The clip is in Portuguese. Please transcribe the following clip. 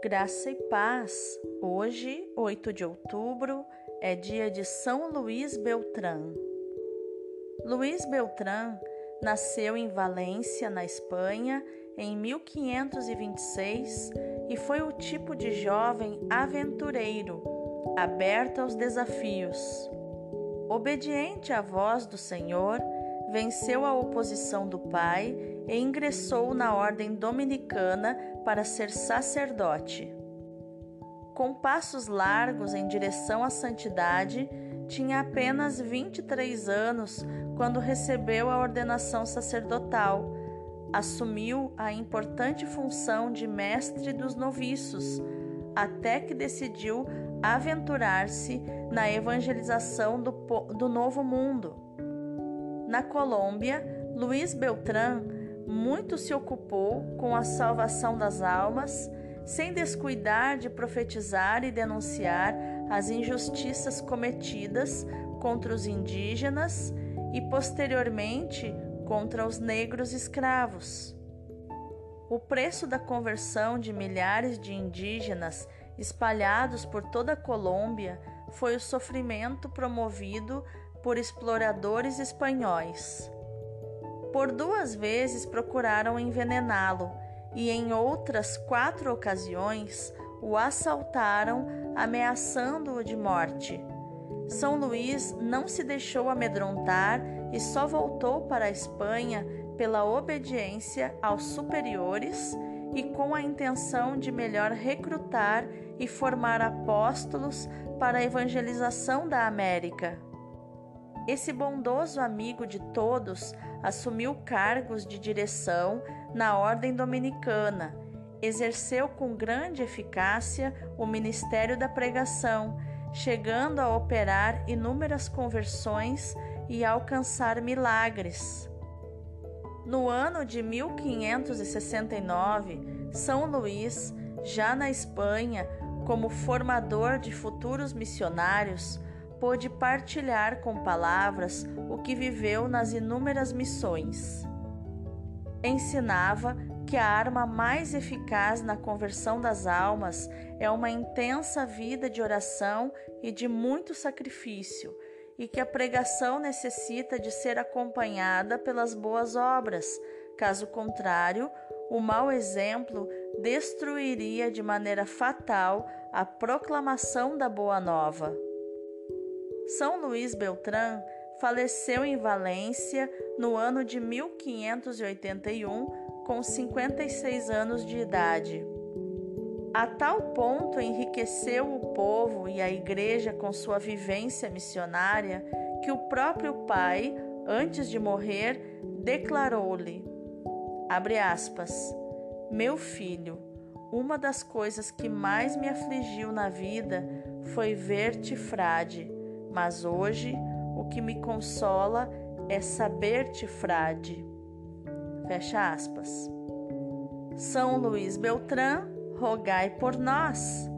Graça e paz. Hoje, 8 de outubro, é dia de São Luís Beltrán. Luís Beltrán nasceu em Valência, na Espanha, em 1526 e foi o tipo de jovem aventureiro, aberto aos desafios. Obediente à voz do Senhor, venceu a oposição do pai e ingressou na ordem dominicana para ser sacerdote. Com passos largos em direção à santidade, tinha apenas 23 anos quando recebeu a ordenação sacerdotal. Assumiu a importante função de mestre dos noviços, até que decidiu aventurar-se na evangelização do, do Novo Mundo. Na Colômbia, Luiz Beltrán muito se ocupou com a salvação das almas, sem descuidar de profetizar e denunciar as injustiças cometidas contra os indígenas e, posteriormente, contra os negros escravos. O preço da conversão de milhares de indígenas espalhados por toda a Colômbia foi o sofrimento promovido por exploradores espanhóis. Por duas vezes procuraram envenená-lo e, em outras quatro ocasiões, o assaltaram, ameaçando-o de morte. São Luís não se deixou amedrontar e só voltou para a Espanha pela obediência aos superiores e com a intenção de melhor recrutar e formar apóstolos para a evangelização da América. Esse bondoso amigo de todos assumiu cargos de direção na Ordem Dominicana, exerceu com grande eficácia o ministério da pregação, chegando a operar inúmeras conversões e alcançar milagres. No ano de 1569, São Luís, já na Espanha, como formador de futuros missionários, pôde partilhar com palavras o que viveu nas inúmeras missões. Ensinava que a arma mais eficaz na conversão das almas é uma intensa vida de oração e de muito sacrifício, e que a pregação necessita de ser acompanhada pelas boas obras, caso contrário, o mau exemplo destruiria de maneira fatal a proclamação da Boa Nova. São Luís Beltrán faleceu em Valência no ano de 1581, com 56 anos de idade. A tal ponto enriqueceu o povo e a igreja com sua vivência missionária que o próprio pai, antes de morrer, declarou-lhe: abre aspas, meu filho, uma das coisas que mais me afligiu na vida foi ver-te frade mas hoje o que me consola é saber-te frade. Fecha aspas. São Luís Beltrán, rogai por nós.